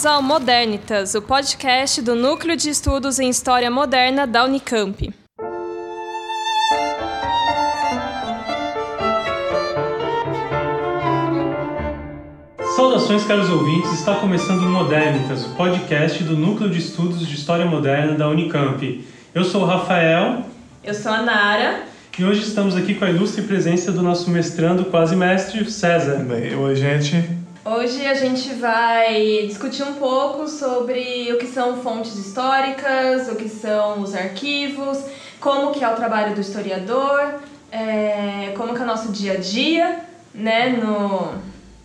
bem-vindos ao Modernitas, o podcast do Núcleo de Estudos em História Moderna da Unicamp. Saudações, caros ouvintes, está começando o Modernitas, o podcast do Núcleo de Estudos de História Moderna da Unicamp. Eu sou o Rafael. Eu sou a Nara. E hoje estamos aqui com a ilustre presença do nosso mestrando, quase mestre, César. Bem, oi, gente. Hoje a gente vai discutir um pouco sobre o que são fontes históricas, o que são os arquivos, como que é o trabalho do historiador, é, como que é o nosso dia a dia, né, no,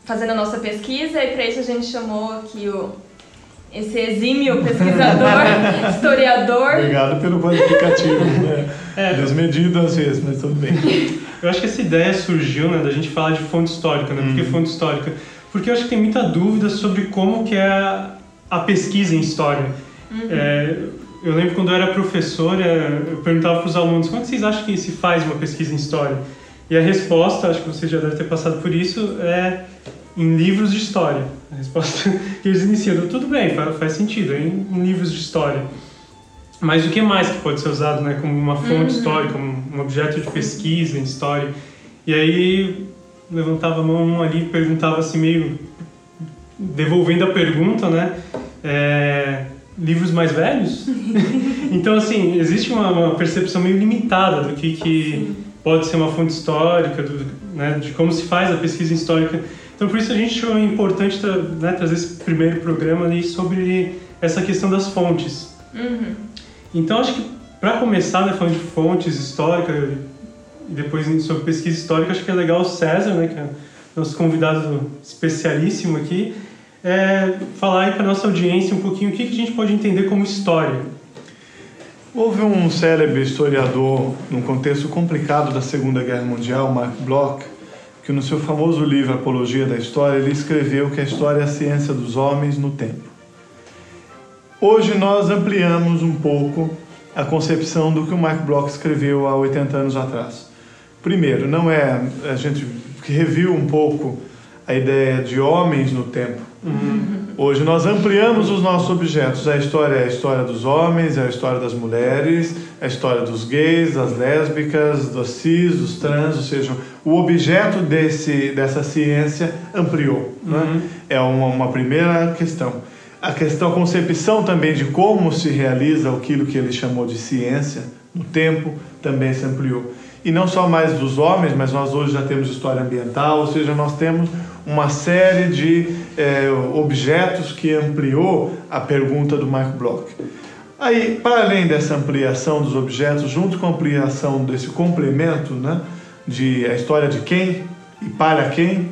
fazendo a nossa pesquisa, e para isso a gente chamou aqui o, esse exímio pesquisador, historiador. Obrigado pelo qualificativo. Né? É. Desmedido às vezes, mas tudo bem. Eu acho que essa ideia surgiu, né, da gente falar de fonte histórica, né? Hum. Porque fonte histórica porque eu acho que tem muita dúvida sobre como que é a, a pesquisa em história. Uhum. É, eu lembro quando eu era professor, é, eu perguntava para os alunos, como é que vocês acham que se faz uma pesquisa em história? E a resposta, acho que você já deve ter passado por isso, é em livros de história. A resposta que eles iniciam, tudo bem, faz, faz sentido, é em, em, livros de história. Mas o que mais que pode ser usado né, como uma fonte uhum. histórica, como um objeto de pesquisa em história? E aí levantava a mão ali e perguntava assim, meio devolvendo a pergunta, né? É, livros mais velhos? então, assim, existe uma, uma, percepção meio limitada do que, que pode ser uma fonte histórica, do, né, de como se faz a pesquisa histórica. Então, por isso a gente achou importante né, trazer esse primeiro programa ali sobre essa questão das fontes. Uhum. Então, acho que para começar, né, falando de fontes históricas, e depois sobre pesquisa histórica, acho que é legal o César, né, que é nosso convidado especialíssimo aqui, é, falar aí para nossa audiência um pouquinho o que, que a gente pode entender como história. Houve um célebre historiador, num contexto complicado da Segunda Guerra Mundial, Mark Bloch, que no seu famoso livro Apologia da História, ele escreveu que a história é a ciência dos homens no tempo. Hoje nós ampliamos um pouco a concepção do que o Mark Bloch escreveu há 80 anos atrás. Primeiro, não é a gente que reviu um pouco a ideia de homens no tempo. Uhum. Hoje nós ampliamos os nossos objetos. A história é a história dos homens, é a história das mulheres, é a história dos gays, das lésbicas, dos cis, dos trans, ou seja, o objeto desse, dessa ciência ampliou. Né? Uhum. Né? É uma, uma primeira questão. A questão, a concepção também de como se realiza aquilo que ele chamou de ciência no tempo também se ampliou e não só mais dos homens, mas nós hoje já temos história ambiental, ou seja, nós temos uma série de é, objetos que ampliou a pergunta do Mark Bloch. Aí, para além dessa ampliação dos objetos, junto com a ampliação desse complemento, né, de a história de quem e para quem,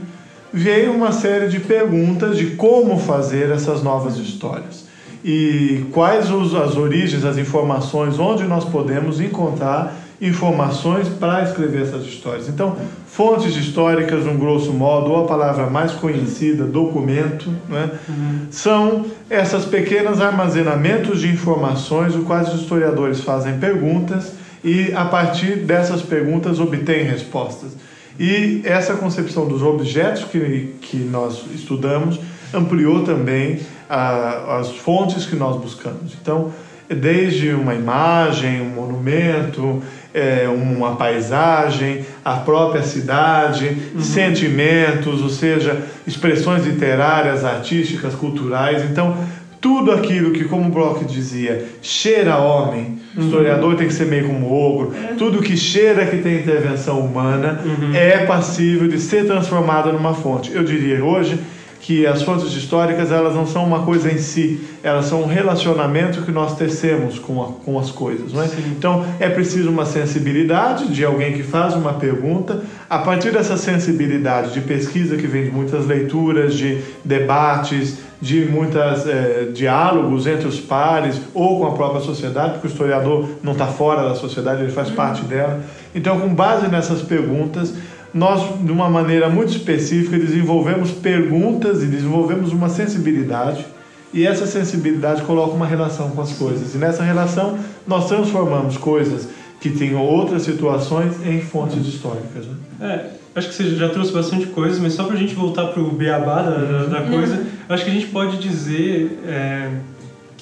veio uma série de perguntas de como fazer essas novas histórias e quais os, as origens, as informações, onde nós podemos encontrar informações para escrever essas histórias. Então, fontes históricas, um grosso modo, ou a palavra mais conhecida, documento, né, uhum. são essas pequenos armazenamentos de informações, os quais os historiadores fazem perguntas e, a partir dessas perguntas, obtêm respostas. E essa concepção dos objetos que, que nós estudamos ampliou também a, as fontes que nós buscamos. Então, desde uma imagem, um monumento, é, uma paisagem, a própria cidade, uhum. sentimentos, ou seja, expressões literárias, artísticas, culturais. Então, tudo aquilo que, como Bloch dizia, cheira homem, uhum. historiador tem que ser meio como ogro, é. tudo que cheira que tem intervenção humana uhum. é passível de ser transformado numa fonte. Eu diria hoje que as fontes históricas elas não são uma coisa em si, elas são um relacionamento que nós tecemos com, a, com as coisas. Não é? Então é preciso uma sensibilidade de alguém que faz uma pergunta, a partir dessa sensibilidade de pesquisa que vem de muitas leituras, de debates, de muitos é, diálogos entre os pares ou com a própria sociedade, porque o historiador não está fora da sociedade, ele faz uhum. parte dela. Então, com base nessas perguntas, nós, de uma maneira muito específica, desenvolvemos perguntas e desenvolvemos uma sensibilidade, e essa sensibilidade coloca uma relação com as coisas. E nessa relação, nós transformamos coisas que tinham outras situações em fontes históricas. Né? É, acho que você já trouxe bastante coisas, mas só para a gente voltar para o beabá da, da, coisa, acho que a gente pode dizer é,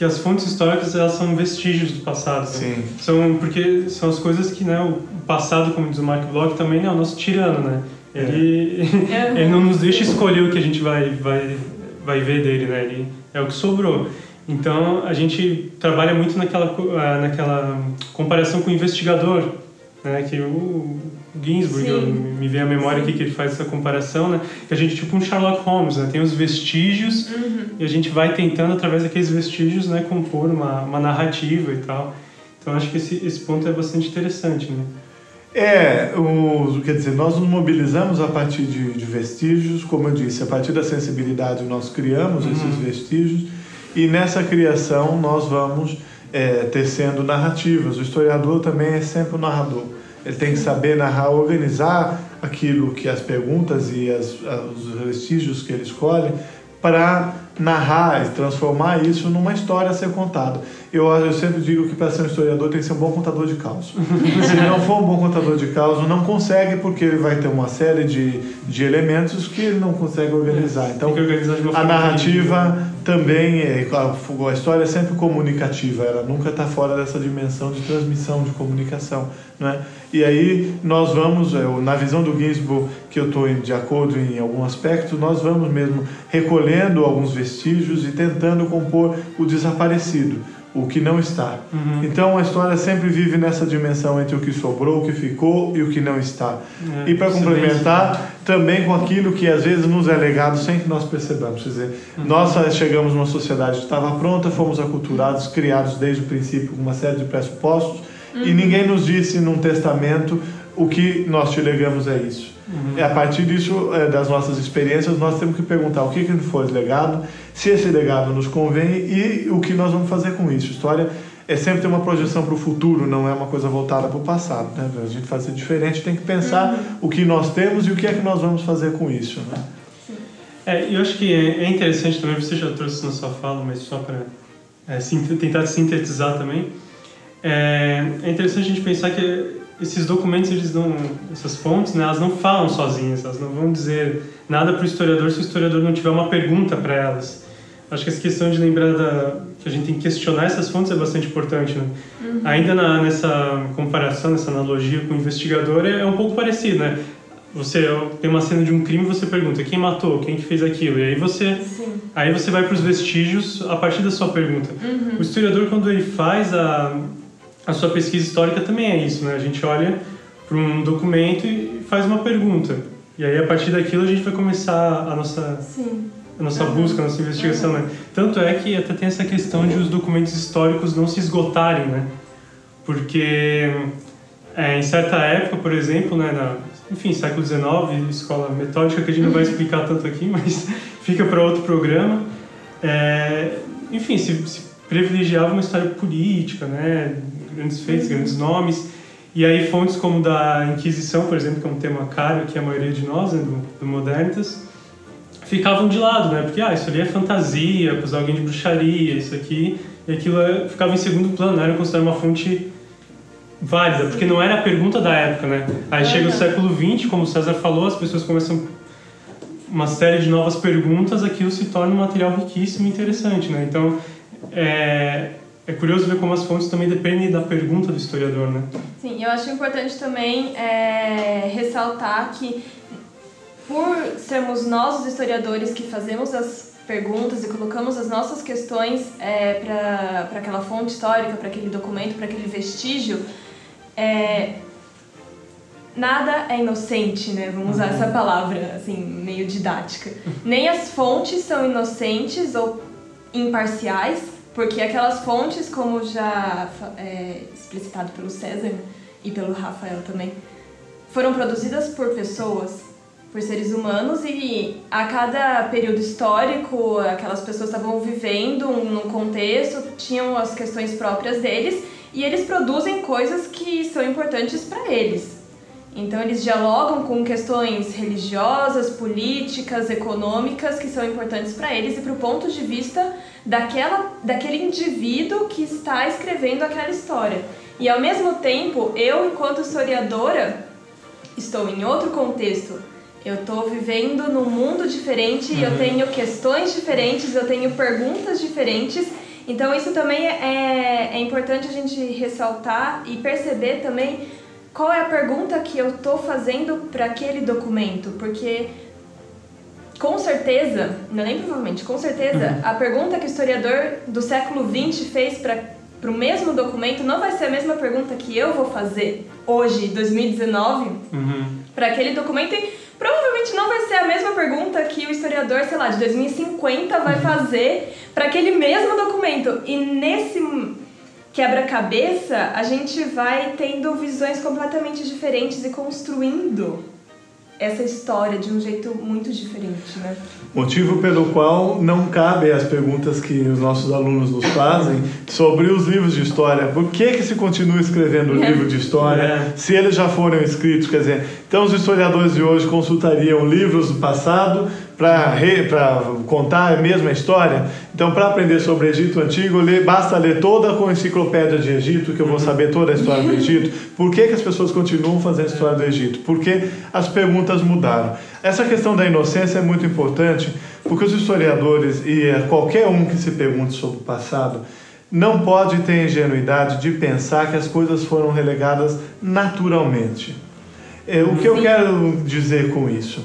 que as fontes históricas elas são vestígios do passado. Né? Sim. São, porque são as coisas que né, o passado, como diz o Mark Bloch, também né, é o nosso tirano, né? É. Ele, é. ele não nos deixa escolher o que a gente vai, vai, vai ver dele, né? Ele é o que sobrou. Então a gente trabalha muito naquela, ah, naquela comparação com o investigador, né? Que o Ginsburg, eu, me vem à memória aqui que ele faz essa comparação, né? Que a gente tipo um Sherlock Holmes, né? Tem os vestígios uhum. e a gente vai tentando através daqueles vestígios, né? Compor uma, uma narrativa e tal. Então acho que esse, esse ponto é bastante interessante, né? É, o, quer dizer, nós nos mobilizamos a partir de, de vestígios, como eu disse, a partir da sensibilidade nós criamos uhum. esses vestígios e nessa criação nós vamos é, tecendo narrativas. O historiador também é sempre o narrador. Ele tem que saber narrar, organizar aquilo que as perguntas e as, os vestígios que ele escolhe para narrar e transformar isso numa história a ser contada. Eu, eu sempre digo que para ser um historiador tem que ser um bom contador de caos. Se não for um bom contador de caos, não consegue porque ele vai ter uma série de, de elementos que ele não consegue organizar. Então, a narrativa também, é, a, a história é sempre comunicativa, ela nunca está fora dessa dimensão de transmissão, de comunicação. Né? E aí nós vamos, é, na visão do Ginsburg, que eu estou de acordo em algum aspecto, nós vamos mesmo recolhendo alguns vestígios e tentando compor o desaparecido, o que não está. Uhum. Então a história sempre vive nessa dimensão entre o que sobrou, o que ficou e o que não está. É, e para complementar, também com aquilo que às vezes nos é legado sem que nós percebamos. Quer dizer, uhum. nós chegamos numa sociedade que estava pronta, fomos aculturados, criados desde o princípio com uma série de pressupostos, uhum. e ninguém nos disse num testamento o que nós te legamos é isso. Uhum. E a partir disso, é, das nossas experiências, nós temos que perguntar o que, que foi legado, se esse legado nos convém e o que nós vamos fazer com isso. História é sempre ter uma projeção para o futuro, não é uma coisa voltada para o passado. Né? A gente fazer diferente tem que pensar uhum. o que nós temos e o que é que nós vamos fazer com isso. Né? É, eu acho que é, é interessante também, você já trouxe na sua fala, mas só para é, tentar sintetizar também, é, é interessante a gente pensar que esses documentos, eles não, essas fontes, né, elas não falam sozinhas, elas não vão dizer nada para o historiador se o historiador não tiver uma pergunta para elas. Acho que essa questão de lembrar da, que a gente tem que questionar essas fontes é bastante importante. Né? Uhum. Ainda na, nessa comparação, nessa analogia com o investigador, é, é um pouco parecido, né? Você tem uma cena de um crime, você pergunta quem matou, quem que fez aquilo, e aí você, Sim. aí você vai para os vestígios a partir da sua pergunta. Uhum. O historiador quando ele faz a a sua pesquisa histórica também é isso, né? A gente olha para um documento e faz uma pergunta. E aí, a partir daquilo, a gente vai começar a nossa, Sim. A nossa uhum. busca, a nossa investigação, uhum. né? Tanto é que até tem essa questão de os documentos históricos não se esgotarem, né? Porque é, em certa época, por exemplo, né, na, enfim, século XIX, escola metódica, que a gente não vai explicar tanto aqui, mas fica para outro programa. É, enfim, se, se privilegiava uma história política, né? grandes feitos, uhum. grandes nomes. E aí fontes como da Inquisição, por exemplo, que é um tema caro que a maioria de nós, né, do, do Modernitas, ficavam de lado, né? Porque, ah, isso ali é fantasia, acusar alguém de bruxaria, isso aqui... E aquilo é, ficava em segundo plano, não era considerado uma fonte válida, porque não era a pergunta da época, né? Aí chega o século XX, como o César falou, as pessoas começam uma série de novas perguntas, aquilo se torna um material riquíssimo e interessante, né? Então, é, é curioso ver como as fontes também dependem da pergunta do historiador, né? Sim, eu acho importante também é, ressaltar que por sermos nós os historiadores que fazemos as perguntas e colocamos as nossas questões é, para aquela fonte histórica, para aquele documento, para aquele vestígio, é, nada é inocente, né? Vamos usar essa uhum. palavra assim meio didática. Nem as fontes são inocentes ou imparciais porque aquelas fontes, como já é explicitado pelo César e pelo Rafael também, foram produzidas por pessoas, por seres humanos e a cada período histórico aquelas pessoas estavam vivendo num contexto, tinham as questões próprias deles e eles produzem coisas que são importantes para eles. Então eles dialogam com questões religiosas, políticas, econômicas que são importantes para eles e para o ponto de vista daquela, daquele indivíduo que está escrevendo aquela história. E ao mesmo tempo, eu, enquanto historiadora, estou em outro contexto. Eu estou vivendo num mundo diferente, uhum. eu tenho questões diferentes, eu tenho perguntas diferentes. Então isso também é, é importante a gente ressaltar e perceber também qual é a pergunta que eu estou fazendo para aquele documento, porque com certeza, não é nem provavelmente, com certeza, uhum. a pergunta que o historiador do século XX fez para o mesmo documento não vai ser a mesma pergunta que eu vou fazer hoje, 2019, uhum. para aquele documento e provavelmente não vai ser a mesma pergunta que o historiador, sei lá, de 2050 vai uhum. fazer para aquele mesmo documento. E nesse quebra-cabeça, a gente vai tendo visões completamente diferentes e construindo essa história de um jeito muito diferente, né? Motivo pelo qual não cabe as perguntas que os nossos alunos nos fazem sobre os livros de história. Por que que se continua escrevendo é. livro de história é. se eles já foram escritos? Quer dizer, então os historiadores de hoje consultariam livros do passado para contar a mesma história. Então, para aprender sobre o Egito Antigo, basta ler toda a enciclopédia de Egito, que eu vou uhum. saber toda a história do Egito. Por que, que as pessoas continuam fazendo a história do Egito? Porque as perguntas mudaram. Essa questão da inocência é muito importante, porque os historiadores e eh, qualquer um que se pergunte sobre o passado não pode ter ingenuidade de pensar que as coisas foram relegadas naturalmente. É, o que eu quero dizer com isso?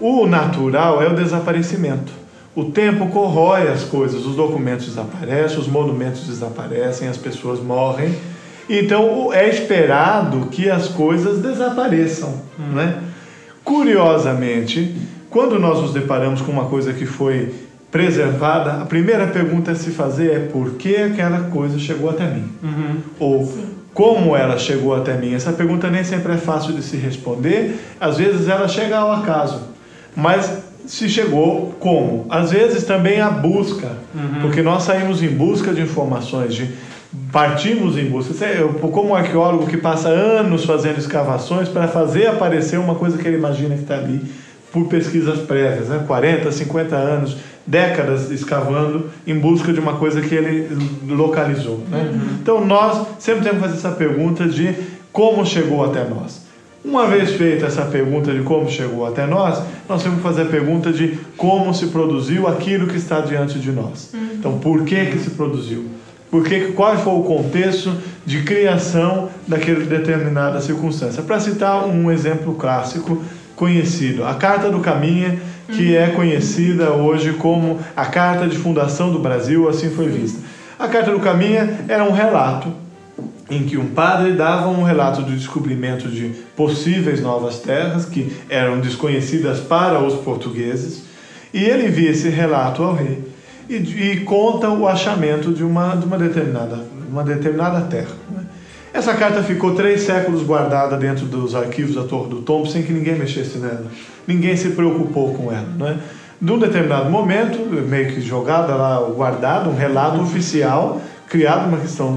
O natural é o desaparecimento. O tempo corrói as coisas, os documentos desaparecem, os monumentos desaparecem, as pessoas morrem. Então é esperado que as coisas desapareçam. Hum. Né? Curiosamente, quando nós nos deparamos com uma coisa que foi preservada, a primeira pergunta a se fazer é por que aquela coisa chegou até mim? Uhum. Ou Sim. como ela chegou até mim? Essa pergunta nem sempre é fácil de se responder, às vezes ela chega ao acaso. Mas se chegou como? Às vezes também a busca, uhum. porque nós saímos em busca de informações, de partimos em busca. Eu, como um arqueólogo que passa anos fazendo escavações para fazer aparecer uma coisa que ele imagina que está ali por pesquisas prévias, né? 40, 50 anos, décadas escavando em busca de uma coisa que ele localizou. Né? Uhum. Então nós sempre temos que fazer essa pergunta de como chegou até nós. Uma vez feita essa pergunta de como chegou até nós, nós temos que fazer a pergunta de como se produziu aquilo que está diante de nós. Uhum. Então, por que que se produziu? Porque qual foi o contexto de criação daquela determinada circunstância? Para citar um exemplo clássico conhecido, a Carta do Caminha, que uhum. é conhecida hoje como a Carta de Fundação do Brasil, assim foi vista. A Carta do Caminha era um relato em que um padre dava um relato do descobrimento de possíveis novas terras que eram desconhecidas para os portugueses, e ele envia esse relato ao rei e, e conta o achamento de uma, de uma, determinada, uma determinada terra. Né? Essa carta ficou três séculos guardada dentro dos arquivos da Torre do Tombo sem que ninguém mexesse nela. Ninguém se preocupou com ela. Não é? Num determinado momento, meio que jogada lá, guardada, um relato oficial criado uma questão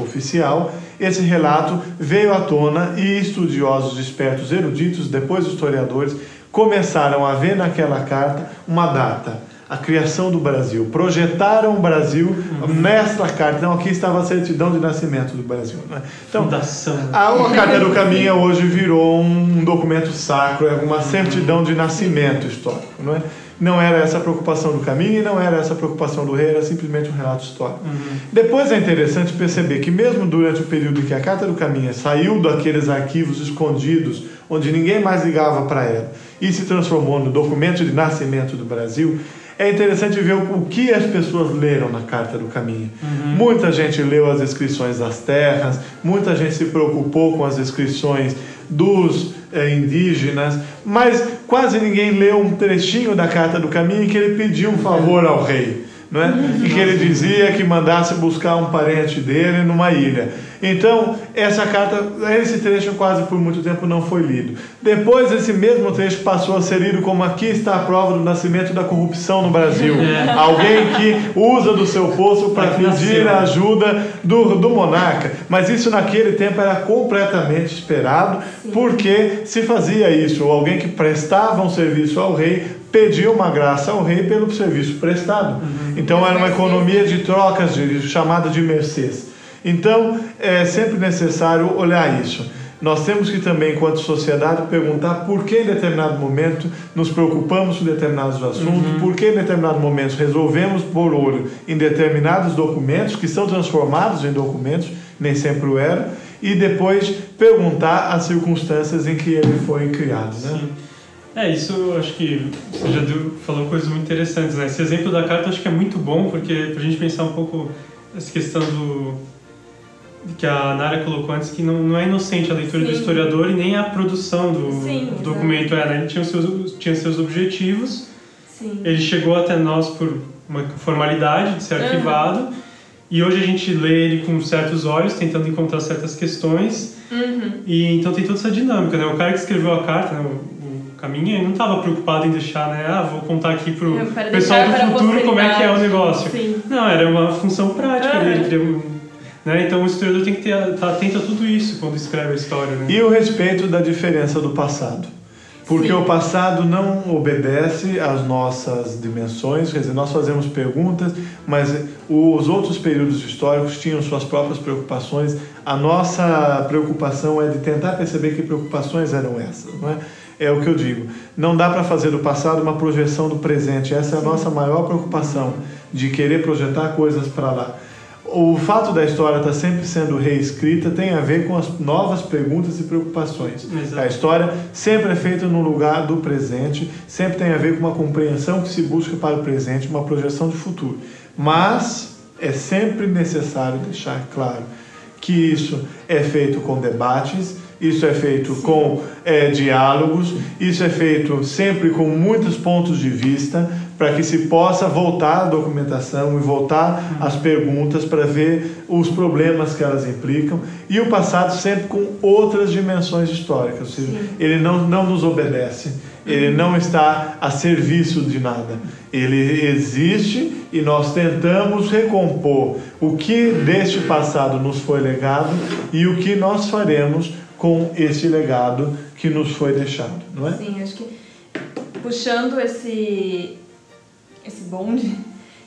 oficial, esse relato veio à tona e estudiosos, espertos, eruditos, depois historiadores, começaram a ver naquela carta uma data, a criação do Brasil. Projetaram o Brasil nesta carta. Então, aqui estava a certidão de nascimento do Brasil. Né? Então, Fundação. A, a Carta do Caminho hoje virou um documento sacro, é uma certidão de nascimento histórico. Não é? Não era essa a preocupação do caminho e não era essa a preocupação do rei, era simplesmente um relato histórico. Uhum. Depois é interessante perceber que, mesmo durante o período em que a Carta do Caminho saiu daqueles arquivos escondidos, onde ninguém mais ligava para ela, e se transformou no documento de nascimento do Brasil, é interessante ver o que as pessoas leram na Carta do Caminho. Uhum. Muita gente leu as inscrições das terras, muita gente se preocupou com as inscrições dos eh, indígenas, mas quase ninguém leu um trechinho da Carta do Caminho em que ele pediu um favor ao rei. Não é? E que ele dizia que mandasse buscar um parente dele numa ilha. Então, essa carta, esse trecho quase por muito tempo não foi lido. Depois, esse mesmo trecho passou a ser lido como aqui está a prova do nascimento da corrupção no Brasil. É. Alguém que usa do seu poço para pedir a ajuda do, do monarca. Mas isso naquele tempo era completamente esperado, porque se fazia isso. Ou alguém que prestava um serviço ao rei pedia uma graça ao rei pelo serviço prestado. Uhum. Então era uma economia de trocas, de, chamada de mercês. Então, é sempre necessário olhar isso. nós temos que também, enquanto sociedade, perguntar por que em determinado momento nos preocupamos com determinados assuntos, uhum. por que em determinado momento resolvemos por olho em determinados documentos que são transformados em documentos, nem sempre o eram, e depois perguntar as circunstâncias em que ele foi criado. Né? Sim. É, isso acho que você já deu, falou coisas muito interessantes. Né? Esse exemplo da carta acho que é muito bom, porque para a gente pensar um pouco essa questão do que a Nara colocou antes, que não, não é inocente a leitura Sim. do historiador e nem a produção do, Sim, do documento era. Ele tinha seus, tinha seus objetivos, Sim. ele chegou até nós por uma formalidade de ser uhum. arquivado, e hoje a gente lê ele com certos olhos, tentando encontrar certas questões, uhum. e então tem toda essa dinâmica. Né? O cara que escreveu a carta, né, o, Caminha, ele não estava preocupado em deixar, né? Ah, vou contar aqui pro pessoal do futuro como é que é o negócio. Sim. Não, era uma função prática dele, né? Então o historiador tem que estar tá atento a tudo isso quando escreve a história. Né? E o respeito da diferença do passado. Porque Sim. o passado não obedece às nossas dimensões, quer dizer, nós fazemos perguntas, mas os outros períodos históricos tinham suas próprias preocupações. A nossa preocupação é de tentar perceber que preocupações eram essas, não é? É o que eu digo. Não dá para fazer do passado uma projeção do presente. Essa é a nossa maior preocupação, de querer projetar coisas para lá o fato da história estar tá sempre sendo reescrita tem a ver com as novas perguntas e preocupações. Exato. A história sempre é feita no lugar do presente, sempre tem a ver com uma compreensão que se busca para o presente, uma projeção de futuro. Mas é sempre necessário deixar claro que isso é feito com debates, isso é feito com é, diálogos, isso é feito sempre com muitos pontos de vista para que se possa voltar à documentação e voltar às perguntas para ver os problemas que elas implicam. E o passado sempre com outras dimensões históricas, ou seja, ele não, não nos obedece, ele uhum. não está a serviço de nada, ele existe e nós tentamos recompor o que deste passado nos foi legado e o que nós faremos com esse legado que nos foi deixado, não é? Sim, acho que puxando esse esse bonde,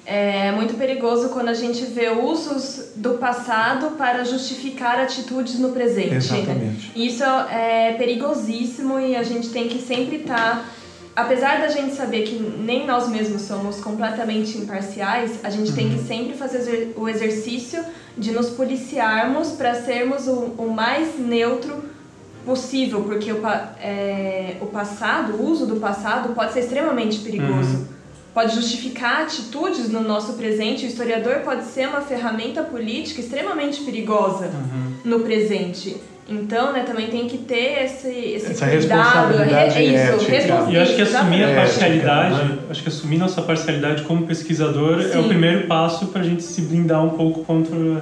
é muito perigoso quando a gente vê usos do passado para justificar atitudes no presente. Exatamente. Isso é perigosíssimo e a gente tem que sempre estar. Tá, apesar da gente saber que nem nós mesmos somos completamente imparciais, a gente uhum. tem que sempre fazer o exercício de nos policiarmos para sermos o, o, mais neutro possível, porque o, é, o passado, o uso do passado pode ser extremamente perigoso. Uhum pode justificar atitudes no nosso presente. O historiador pode ser uma ferramenta política extremamente perigosa uhum. no presente. Então, né, também tem que ter esse, esse Essa cuidado, é, é isso, ética. E acho que assumir a parcialidade, ética, né? acho que assumir nossa parcialidade como pesquisador Sim. é o primeiro passo para a gente se blindar um pouco contra uhum.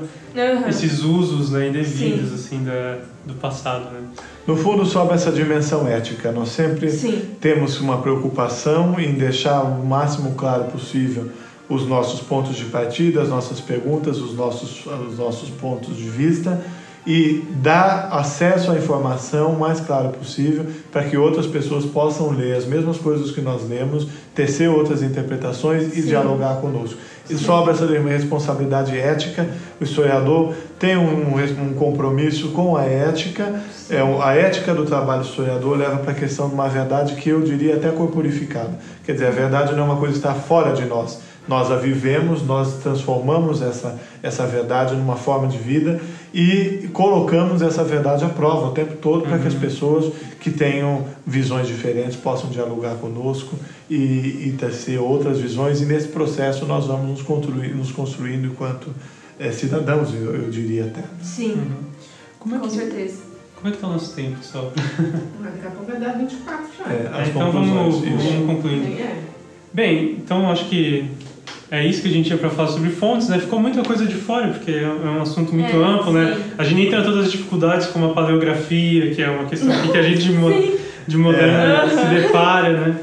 esses usos né, indevidos assim da, do passado, né? No fundo, sobe essa dimensão ética. Nós sempre Sim. temos uma preocupação em deixar o máximo claro possível os nossos pontos de partida, as nossas perguntas, os nossos, os nossos pontos de vista e dar acesso à informação o mais claro possível para que outras pessoas possam ler as mesmas coisas que nós lemos, tecer outras interpretações e Sim. dialogar conosco. E sobra essa responsabilidade ética. O historiador tem um, um compromisso com a ética. É, a ética do trabalho do historiador leva para a questão de uma verdade que eu diria até corporificada. Quer dizer, a verdade não é uma coisa que está fora de nós. Nós a vivemos, nós transformamos essa, essa verdade numa forma de vida e colocamos essa verdade à prova o tempo todo para uhum. que as uhum. pessoas que tenham visões diferentes possam dialogar conosco e, e tecer outras visões. E nesse processo nós vamos nos, construir, nos construindo enquanto é, cidadãos, eu, eu, diria até. Sim, uhum. Como é com que, certeza. Como é que está o nosso tempo, pessoal? Daqui a pouco vai dar 24 já. É, é, então vamos, vamos concluindo. É. Bem, então acho que é isso que a gente tinha para falar sobre fontes, né? Ficou muita coisa de fora, porque é um assunto muito é, amplo, né? sim. né? A gente nem tem todas as dificuldades como a paleografia, que é uma questão que a gente de, mo de moderna é. se depara, né?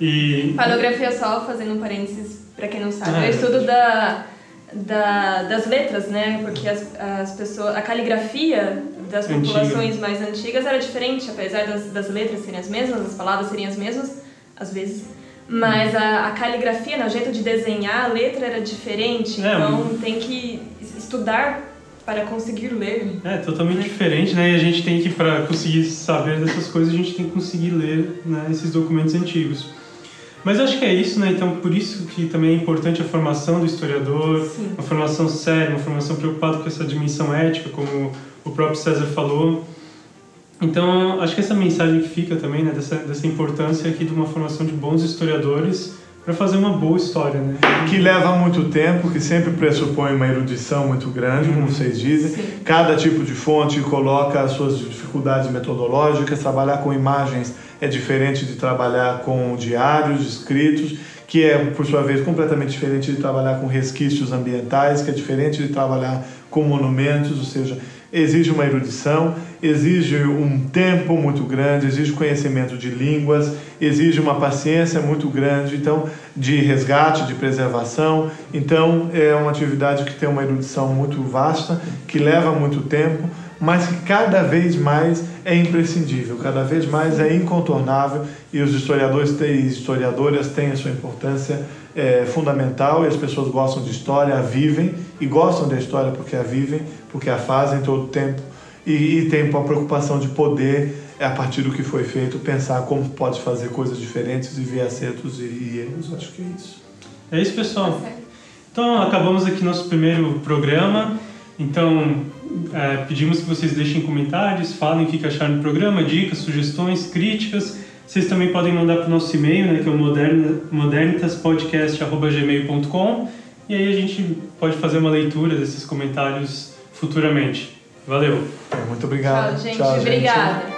E... Paleografia só, fazendo um parênteses, para quem não sabe, ah, é o estudo da, da, das letras, né? Porque as, as pessoas, a caligrafia das populações Antiga. mais antigas era diferente, apesar das, das letras serem as mesmas, as palavras serem as mesmas, às vezes mas a, a caligrafia, né, o jeito de desenhar a letra era diferente, é, então tem que estudar para conseguir ler. É, totalmente diferente, né? E a gente tem que, para conseguir saber dessas coisas, a gente tem que conseguir ler né, esses documentos antigos. Mas acho que é isso, né? Então, por isso que também é importante a formação do historiador, Sim. uma formação séria, uma formação preocupada com essa dimensão ética, como o próprio César falou. Então, acho que essa mensagem que fica também, né, dessa, dessa importância aqui de uma formação de bons historiadores para fazer uma boa história, né? Que leva muito tempo, que sempre pressupõe uma erudição muito grande, como vocês dizem. Sim. Cada tipo de fonte coloca as suas dificuldades metodológicas. Trabalhar com imagens é diferente de trabalhar com diários escritos, que é, por sua vez, completamente diferente de trabalhar com resquícios ambientais, que é diferente de trabalhar com monumentos, ou seja, exige uma erudição, exige um tempo muito grande, exige conhecimento de línguas, exige uma paciência muito grande, então de resgate, de preservação. Então é uma atividade que tem uma erudição muito vasta, que leva muito tempo, mas que cada vez mais é imprescindível, cada vez mais é incontornável e os historiadores e historiadoras têm a sua importância é, fundamental e as pessoas gostam de história, a vivem e gostam da história porque a vivem, porque a fazem todo o tempo e, e tem uma preocupação de poder, a partir do que foi feito, pensar como pode fazer coisas diferentes e ver acertos e, erros. Acho que é isso. É isso, pessoal. Então, acabamos aqui nosso primeiro programa. Então, é, pedimos que vocês deixem comentários, falem o que acharam do programa, dicas, sugestões, críticas. Vocês também podem mandar para o nosso e-mail, né, que é o modernitaspodcast.gmail.com e aí a gente pode fazer uma leitura desses comentários futuramente. Valeu! Muito obrigado. Tchau, gente. Obrigada.